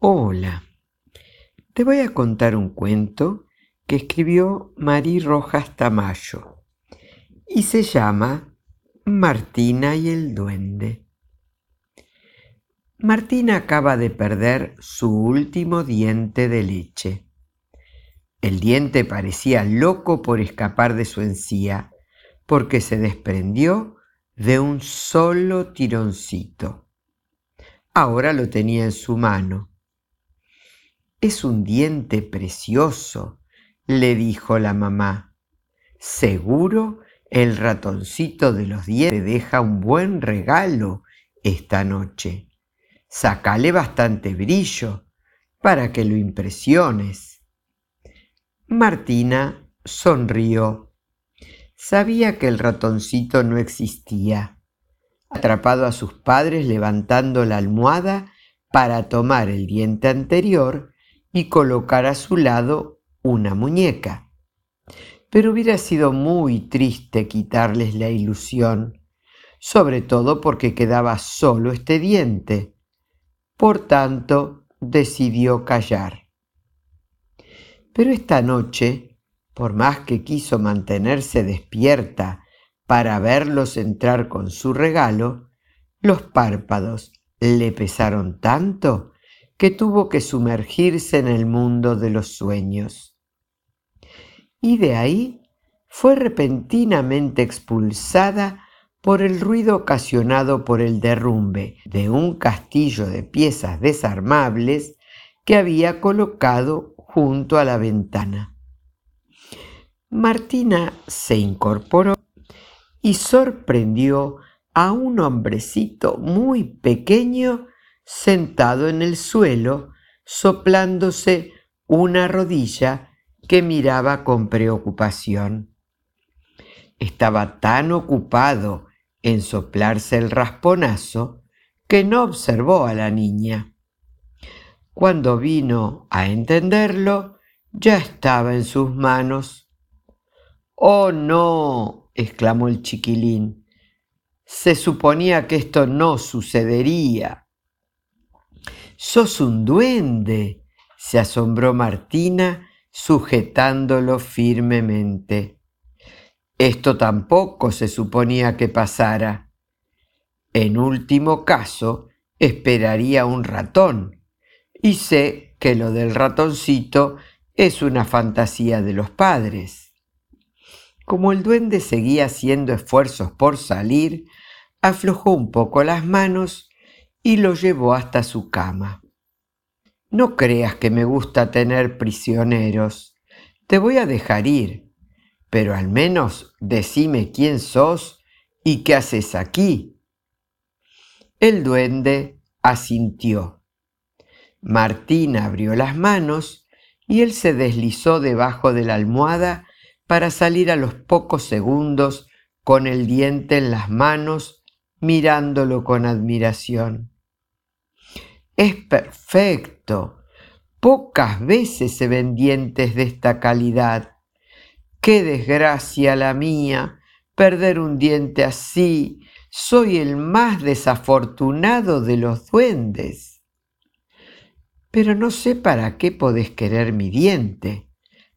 Hola, te voy a contar un cuento que escribió Marí Rojas Tamayo y se llama Martina y el duende. Martina acaba de perder su último diente de leche. El diente parecía loco por escapar de su encía, porque se desprendió de un solo tironcito. Ahora lo tenía en su mano es un diente precioso, le dijo la mamá. Seguro el ratoncito de los dientes deja un buen regalo esta noche. Sácale bastante brillo para que lo impresiones. Martina sonrió. Sabía que el ratoncito no existía. Atrapado a sus padres levantando la almohada para tomar el diente anterior, y colocar a su lado una muñeca. Pero hubiera sido muy triste quitarles la ilusión, sobre todo porque quedaba solo este diente. Por tanto, decidió callar. Pero esta noche, por más que quiso mantenerse despierta para verlos entrar con su regalo, los párpados le pesaron tanto que tuvo que sumergirse en el mundo de los sueños. Y de ahí fue repentinamente expulsada por el ruido ocasionado por el derrumbe de un castillo de piezas desarmables que había colocado junto a la ventana. Martina se incorporó y sorprendió a un hombrecito muy pequeño sentado en el suelo, soplándose una rodilla que miraba con preocupación. Estaba tan ocupado en soplarse el rasponazo que no observó a la niña. Cuando vino a entenderlo, ya estaba en sus manos. Oh, no, exclamó el chiquilín. Se suponía que esto no sucedería. Sos un duende, se asombró Martina sujetándolo firmemente. Esto tampoco se suponía que pasara. En último caso, esperaría un ratón. Y sé que lo del ratoncito es una fantasía de los padres. Como el duende seguía haciendo esfuerzos por salir, aflojó un poco las manos y lo llevó hasta su cama. No creas que me gusta tener prisioneros. Te voy a dejar ir, pero al menos decime quién sos y qué haces aquí. El duende asintió. Martín abrió las manos y él se deslizó debajo de la almohada para salir a los pocos segundos con el diente en las manos mirándolo con admiración. Es perfecto. Pocas veces se ven dientes de esta calidad. Qué desgracia la mía, perder un diente así. Soy el más desafortunado de los duendes. Pero no sé para qué podés querer mi diente.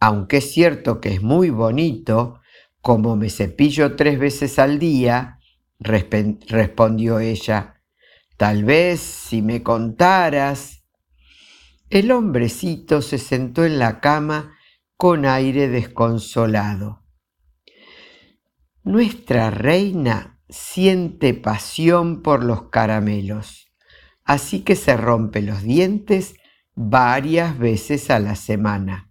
Aunque es cierto que es muy bonito, como me cepillo tres veces al día, respondió ella. Tal vez si me contaras. El hombrecito se sentó en la cama con aire desconsolado. Nuestra reina siente pasión por los caramelos, así que se rompe los dientes varias veces a la semana.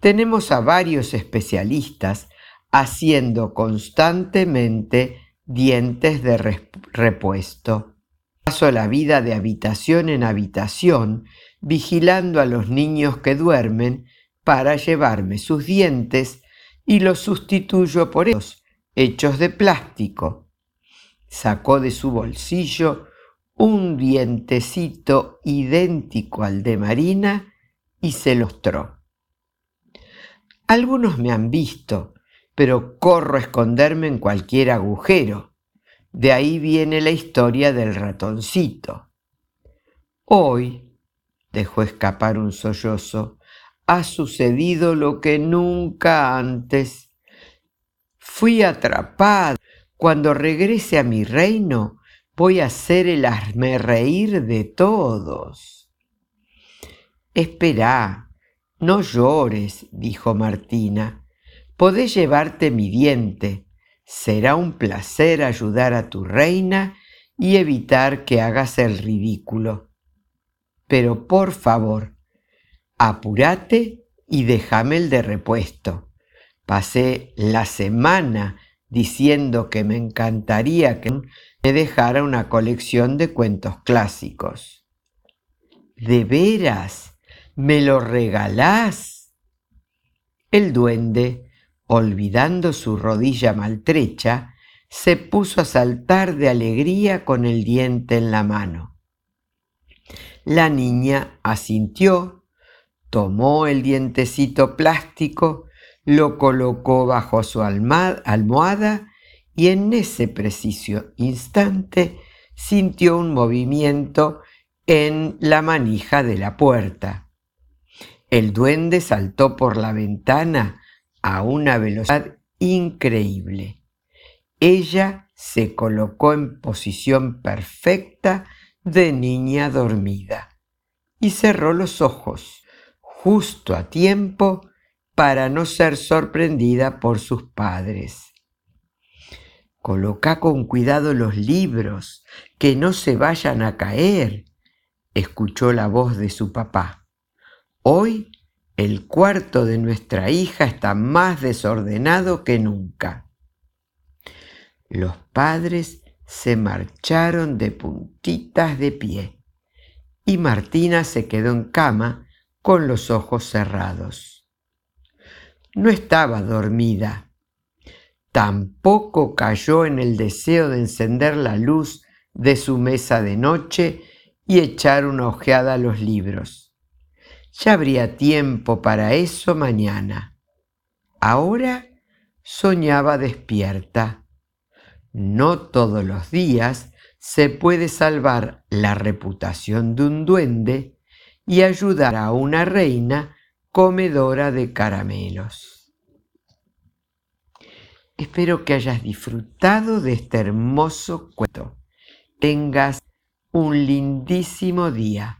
Tenemos a varios especialistas haciendo constantemente dientes de repuesto. Paso la vida de habitación en habitación, vigilando a los niños que duermen para llevarme sus dientes y los sustituyo por ellos, hechos de plástico. Sacó de su bolsillo un dientecito idéntico al de Marina y se los mostró. Algunos me han visto, pero corro a esconderme en cualquier agujero. De ahí viene la historia del ratoncito. Hoy, dejó escapar un sollozo. Ha sucedido lo que nunca antes. Fui atrapado. Cuando regrese a mi reino, voy a ser el reír de todos. Espera, no llores, dijo Martina. Podés llevarte mi diente. Será un placer ayudar a tu reina y evitar que hagas el ridículo. Pero por favor, apúrate y déjame el de repuesto. Pasé la semana diciendo que me encantaría que me dejara una colección de cuentos clásicos. ¿De veras? ¿Me lo regalás? El duende, olvidando su rodilla maltrecha, se puso a saltar de alegría con el diente en la mano. La niña asintió, tomó el dientecito plástico, lo colocó bajo su almohada y en ese preciso instante sintió un movimiento en la manija de la puerta. El duende saltó por la ventana a una velocidad increíble. Ella se colocó en posición perfecta de niña dormida y cerró los ojos justo a tiempo para no ser sorprendida por sus padres. Coloca con cuidado los libros, que no se vayan a caer, escuchó la voz de su papá. Hoy el cuarto de nuestra hija está más desordenado que nunca. Los padres se marcharon de puntitas de pie y Martina se quedó en cama con los ojos cerrados. No estaba dormida, tampoco cayó en el deseo de encender la luz de su mesa de noche y echar una ojeada a los libros. Ya habría tiempo para eso mañana. Ahora soñaba despierta. No todos los días se puede salvar la reputación de un duende y ayudar a una reina comedora de caramelos. Espero que hayas disfrutado de este hermoso cuento. Tengas un lindísimo día.